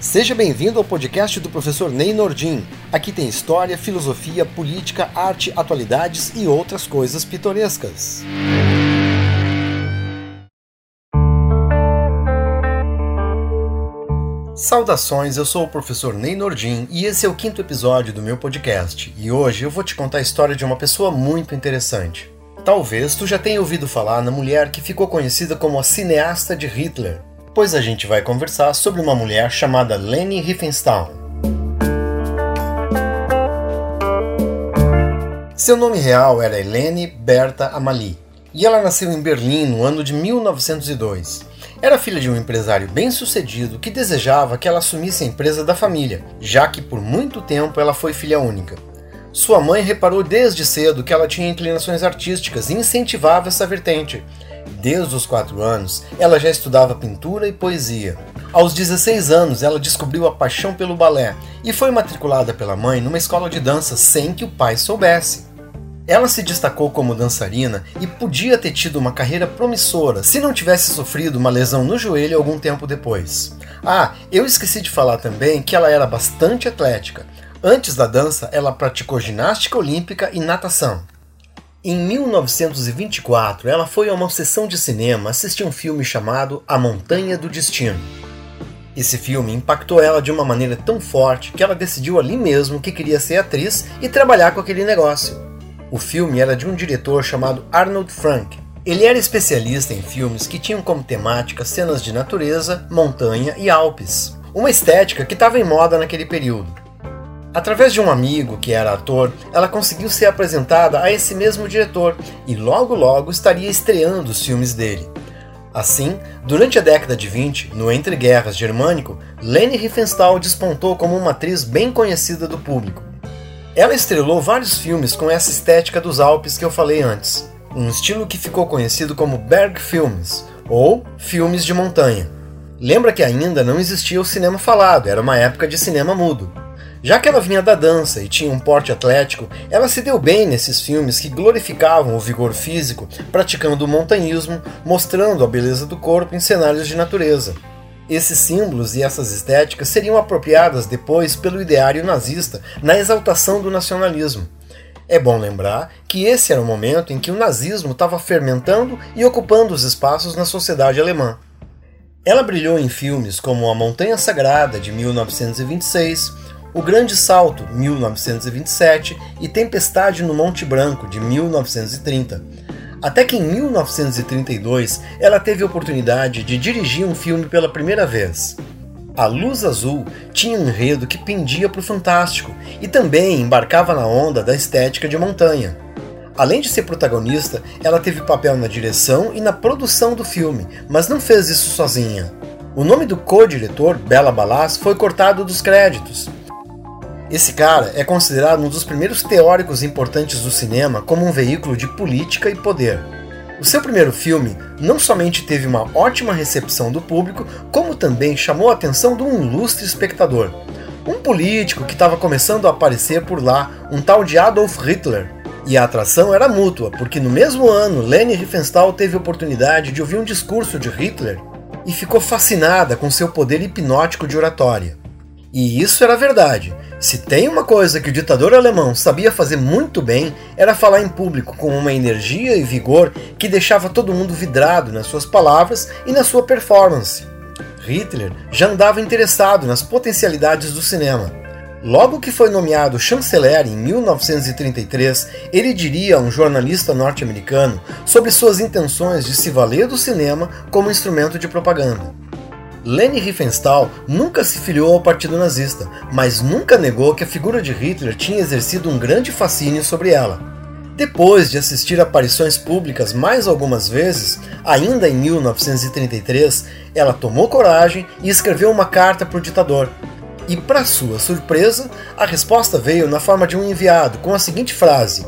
Seja bem-vindo ao podcast do professor Ney Nordin. Aqui tem história, filosofia, política, arte, atualidades e outras coisas pitorescas. Saudações, eu sou o professor Ney Nordin e esse é o quinto episódio do meu podcast. E hoje eu vou te contar a história de uma pessoa muito interessante. Talvez tu já tenha ouvido falar na mulher que ficou conhecida como a cineasta de Hitler, pois a gente vai conversar sobre uma mulher chamada Leni Riefenstahl. Seu nome real era Helene Berta Amalie, e ela nasceu em Berlim no ano de 1902. Era filha de um empresário bem-sucedido que desejava que ela assumisse a empresa da família, já que por muito tempo ela foi filha única. Sua mãe reparou desde cedo que ela tinha inclinações artísticas e incentivava essa vertente, Desde os 4 anos, ela já estudava pintura e poesia. Aos 16 anos, ela descobriu a paixão pelo balé e foi matriculada pela mãe numa escola de dança sem que o pai soubesse. Ela se destacou como dançarina e podia ter tido uma carreira promissora se não tivesse sofrido uma lesão no joelho algum tempo depois. Ah, eu esqueci de falar também que ela era bastante atlética. Antes da dança, ela praticou ginástica olímpica e natação. Em 1924, ela foi a uma sessão de cinema assistir um filme chamado A Montanha do Destino. Esse filme impactou ela de uma maneira tão forte que ela decidiu ali mesmo que queria ser atriz e trabalhar com aquele negócio. O filme era de um diretor chamado Arnold Frank. Ele era especialista em filmes que tinham como temática cenas de natureza, montanha e Alpes, uma estética que estava em moda naquele período. Através de um amigo que era ator, ela conseguiu ser apresentada a esse mesmo diretor e logo logo estaria estreando os filmes dele. Assim, durante a década de 20, no Entre Guerras germânico, Leni Riefenstahl despontou como uma atriz bem conhecida do público. Ela estrelou vários filmes com essa estética dos Alpes que eu falei antes, um estilo que ficou conhecido como Bergfilms, ou filmes de montanha. Lembra que ainda não existia o cinema falado, era uma época de cinema mudo. Já que ela vinha da dança e tinha um porte atlético, ela se deu bem nesses filmes que glorificavam o vigor físico, praticando o montanhismo, mostrando a beleza do corpo em cenários de natureza. Esses símbolos e essas estéticas seriam apropriadas depois pelo ideário nazista na exaltação do nacionalismo. É bom lembrar que esse era o momento em que o nazismo estava fermentando e ocupando os espaços na sociedade alemã. Ela brilhou em filmes como A Montanha Sagrada, de 1926, o Grande Salto, 1927, e Tempestade no Monte Branco, de 1930. Até que em 1932 ela teve a oportunidade de dirigir um filme pela primeira vez. A Luz Azul tinha um enredo que pendia para o fantástico e também embarcava na onda da estética de montanha. Além de ser protagonista, ela teve papel na direção e na produção do filme, mas não fez isso sozinha. O nome do co-diretor, Bela Balaz, foi cortado dos créditos, esse cara é considerado um dos primeiros teóricos importantes do cinema como um veículo de política e poder. O seu primeiro filme não somente teve uma ótima recepção do público, como também chamou a atenção de um ilustre espectador. Um político que estava começando a aparecer por lá, um tal de Adolf Hitler. E a atração era mútua, porque no mesmo ano Leni Riefenstahl teve a oportunidade de ouvir um discurso de Hitler e ficou fascinada com seu poder hipnótico de oratória. E isso era verdade. Se tem uma coisa que o ditador alemão sabia fazer muito bem, era falar em público com uma energia e vigor que deixava todo mundo vidrado nas suas palavras e na sua performance. Hitler já andava interessado nas potencialidades do cinema. Logo que foi nomeado chanceler em 1933, ele diria a um jornalista norte-americano sobre suas intenções de se valer do cinema como instrumento de propaganda. Leni Riefenstahl nunca se filiou ao partido nazista, mas nunca negou que a figura de Hitler tinha exercido um grande fascínio sobre ela. Depois de assistir aparições públicas mais algumas vezes, ainda em 1933, ela tomou coragem e escreveu uma carta para o ditador. E, para sua surpresa, a resposta veio na forma de um enviado com a seguinte frase: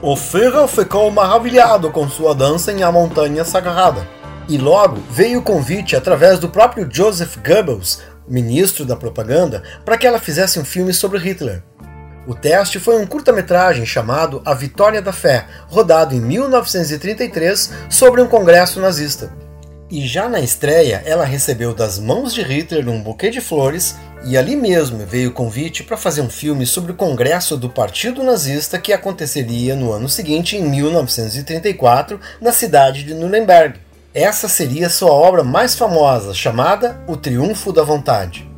O Führer ficou maravilhado com sua dança em A Montanha Sagrada. E logo veio o convite através do próprio Joseph Goebbels, ministro da propaganda, para que ela fizesse um filme sobre Hitler. O teste foi um curta-metragem chamado A Vitória da Fé, rodado em 1933 sobre um congresso nazista. E já na estreia, ela recebeu das mãos de Hitler um buquê de flores e ali mesmo veio o convite para fazer um filme sobre o congresso do Partido Nazista que aconteceria no ano seguinte, em 1934, na cidade de Nuremberg. Essa seria sua obra mais famosa, chamada O Triunfo da Vontade.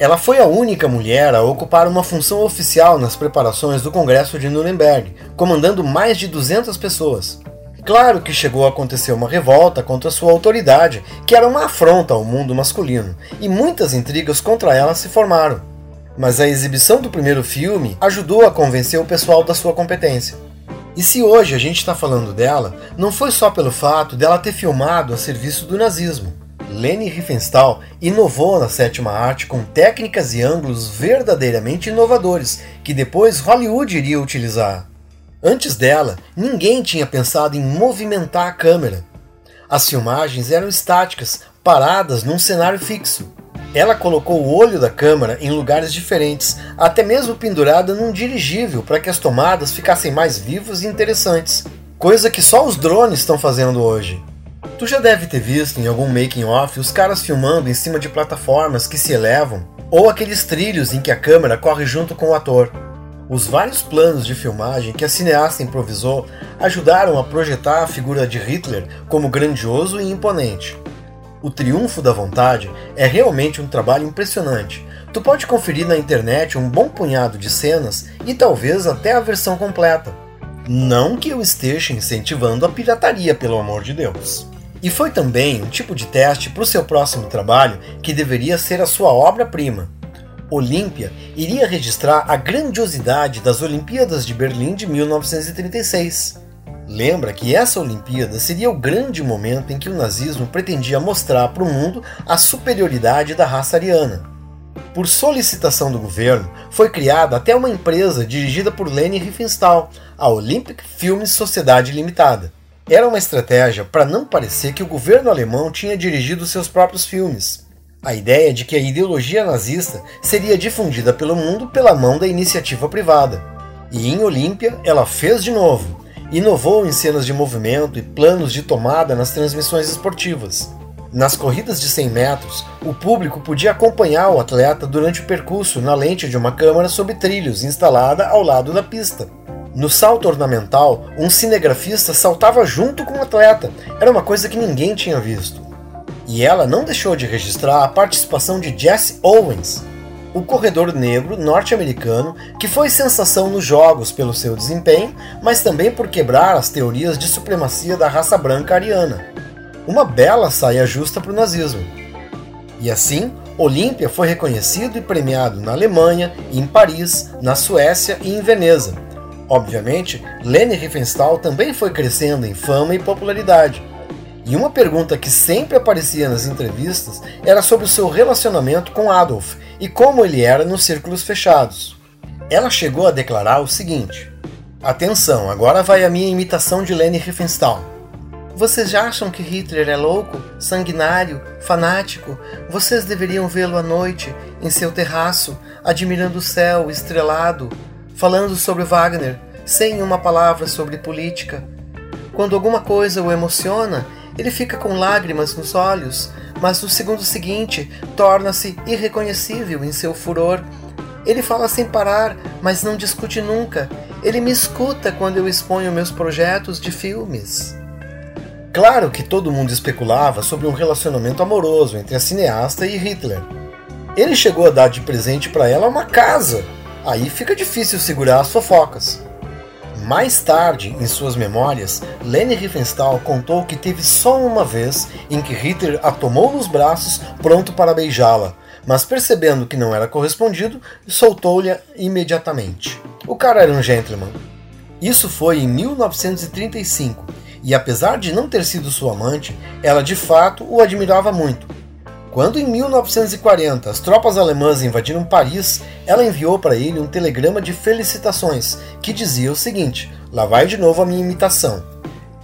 Ela foi a única mulher a ocupar uma função oficial nas preparações do Congresso de Nuremberg, comandando mais de 200 pessoas. Claro que chegou a acontecer uma revolta contra sua autoridade, que era uma afronta ao mundo masculino, e muitas intrigas contra ela se formaram. Mas a exibição do primeiro filme ajudou a convencer o pessoal da sua competência. E se hoje a gente está falando dela, não foi só pelo fato dela ter filmado a serviço do nazismo. Leni Riefenstahl inovou na sétima arte com técnicas e ângulos verdadeiramente inovadores, que depois Hollywood iria utilizar. Antes dela, ninguém tinha pensado em movimentar a câmera. As filmagens eram estáticas, paradas num cenário fixo. Ela colocou o olho da câmera em lugares diferentes, até mesmo pendurada num dirigível para que as tomadas ficassem mais vivas e interessantes, coisa que só os drones estão fazendo hoje. Tu já deve ter visto em algum making off os caras filmando em cima de plataformas que se elevam, ou aqueles trilhos em que a câmera corre junto com o ator. Os vários planos de filmagem que a cineasta improvisou ajudaram a projetar a figura de Hitler como grandioso e imponente. O Triunfo da Vontade é realmente um trabalho impressionante. Tu pode conferir na internet um bom punhado de cenas e talvez até a versão completa. Não que eu esteja incentivando a pirataria, pelo amor de Deus. E foi também um tipo de teste para o seu próximo trabalho que deveria ser a sua obra-prima. Olímpia iria registrar a grandiosidade das Olimpíadas de Berlim de 1936. Lembra que essa Olimpíada seria o grande momento em que o nazismo pretendia mostrar para o mundo a superioridade da raça ariana. Por solicitação do governo, foi criada até uma empresa dirigida por Leni Riefenstahl, a Olympic Films Sociedade Limitada. Era uma estratégia para não parecer que o governo alemão tinha dirigido seus próprios filmes. A ideia de que a ideologia nazista seria difundida pelo mundo pela mão da iniciativa privada. E em Olímpia ela fez de novo. Inovou em cenas de movimento e planos de tomada nas transmissões esportivas. Nas corridas de 100 metros, o público podia acompanhar o atleta durante o percurso na lente de uma câmera sob trilhos instalada ao lado da pista. No salto ornamental, um cinegrafista saltava junto com o atleta. Era uma coisa que ninguém tinha visto. E ela não deixou de registrar a participação de Jesse Owens, o corredor negro norte-americano que foi sensação nos jogos pelo seu desempenho, mas também por quebrar as teorias de supremacia da raça branca ariana. Uma bela saia justa para o nazismo. E assim, Olímpia foi reconhecido e premiado na Alemanha, em Paris, na Suécia e em Veneza. Obviamente, Leni Riefenstahl também foi crescendo em fama e popularidade e uma pergunta que sempre aparecia nas entrevistas era sobre o seu relacionamento com Adolf e como ele era nos círculos fechados. Ela chegou a declarar o seguinte: Atenção, agora vai a minha imitação de Leni Riefenstahl. Vocês já acham que Hitler é louco, sanguinário, fanático? Vocês deveriam vê-lo à noite, em seu terraço, admirando o céu estrelado, falando sobre Wagner, sem uma palavra sobre política. Quando alguma coisa o emociona, ele fica com lágrimas nos olhos, mas no segundo seguinte torna-se irreconhecível em seu furor. Ele fala sem parar, mas não discute nunca. Ele me escuta quando eu exponho meus projetos de filmes. Claro que todo mundo especulava sobre um relacionamento amoroso entre a cineasta e Hitler. Ele chegou a dar de presente para ela uma casa. Aí fica difícil segurar as fofocas. Mais tarde, em suas memórias, Leni Riefenstahl contou que teve só uma vez em que Hitler a tomou nos braços, pronto para beijá-la, mas percebendo que não era correspondido, soltou-lhe imediatamente. O cara era um gentleman. Isso foi em 1935, e apesar de não ter sido sua amante, ela de fato o admirava muito. Quando em 1940 as tropas alemãs invadiram Paris, ela enviou para ele um telegrama de felicitações que dizia o seguinte: lá vai de novo a minha imitação.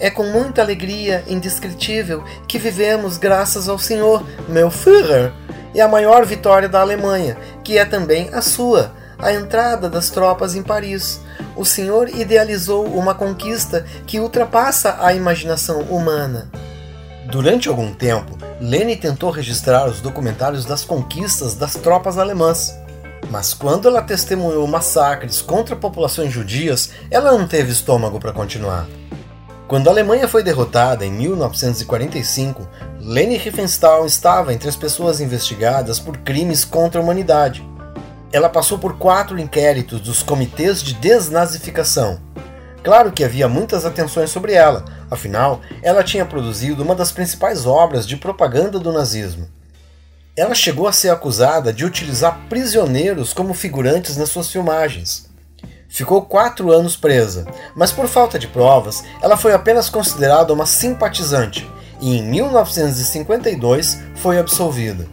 É com muita alegria indescritível que vivemos graças ao Senhor, meu Führer, e a maior vitória da Alemanha, que é também a sua, a entrada das tropas em Paris. O Senhor idealizou uma conquista que ultrapassa a imaginação humana. Durante algum tempo, Leni tentou registrar os documentários das conquistas das tropas alemãs. Mas quando ela testemunhou massacres contra populações judias, ela não teve estômago para continuar. Quando a Alemanha foi derrotada em 1945, Leni Riefenstahl estava entre as pessoas investigadas por crimes contra a humanidade. Ela passou por quatro inquéritos dos comitês de desnazificação. Claro que havia muitas atenções sobre ela, afinal, ela tinha produzido uma das principais obras de propaganda do nazismo. Ela chegou a ser acusada de utilizar prisioneiros como figurantes nas suas filmagens. Ficou quatro anos presa, mas por falta de provas, ela foi apenas considerada uma simpatizante e em 1952 foi absolvida.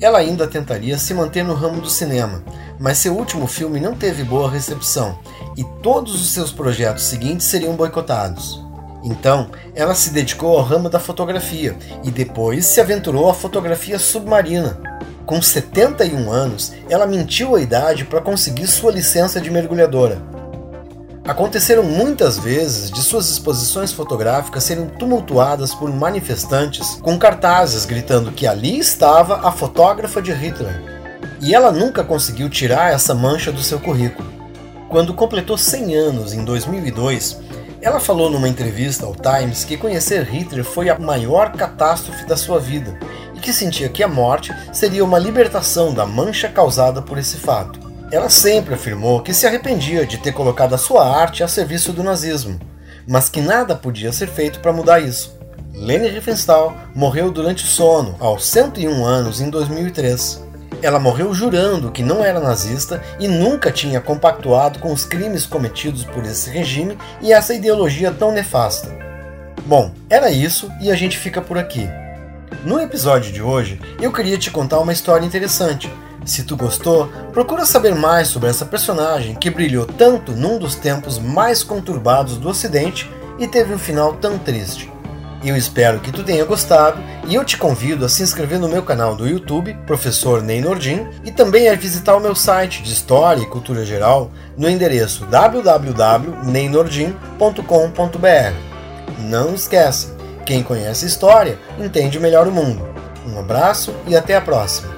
Ela ainda tentaria se manter no ramo do cinema, mas seu último filme não teve boa recepção e todos os seus projetos seguintes seriam boicotados. Então, ela se dedicou ao ramo da fotografia e depois se aventurou à fotografia submarina. Com 71 anos, ela mentiu a idade para conseguir sua licença de mergulhadora. Aconteceram muitas vezes de suas exposições fotográficas serem tumultuadas por manifestantes com cartazes gritando que ali estava a fotógrafa de Hitler. E ela nunca conseguiu tirar essa mancha do seu currículo. Quando completou 100 anos em 2002, ela falou numa entrevista ao Times que conhecer Hitler foi a maior catástrofe da sua vida e que sentia que a morte seria uma libertação da mancha causada por esse fato. Ela sempre afirmou que se arrependia de ter colocado a sua arte a serviço do nazismo, mas que nada podia ser feito para mudar isso. Leni Riefenstahl morreu durante o sono, aos 101 anos, em 2003. Ela morreu jurando que não era nazista e nunca tinha compactuado com os crimes cometidos por esse regime e essa ideologia tão nefasta. Bom, era isso e a gente fica por aqui. No episódio de hoje, eu queria te contar uma história interessante se tu gostou, procura saber mais sobre essa personagem que brilhou tanto num dos tempos mais conturbados do Ocidente e teve um final tão triste. Eu espero que tu tenha gostado e eu te convido a se inscrever no meu canal do YouTube, Professor Ney Nordin, e também a visitar o meu site de História e Cultura Geral no endereço www.neynordim.com.br. Não esqueça, quem conhece história entende melhor o mundo. Um abraço e até a próxima!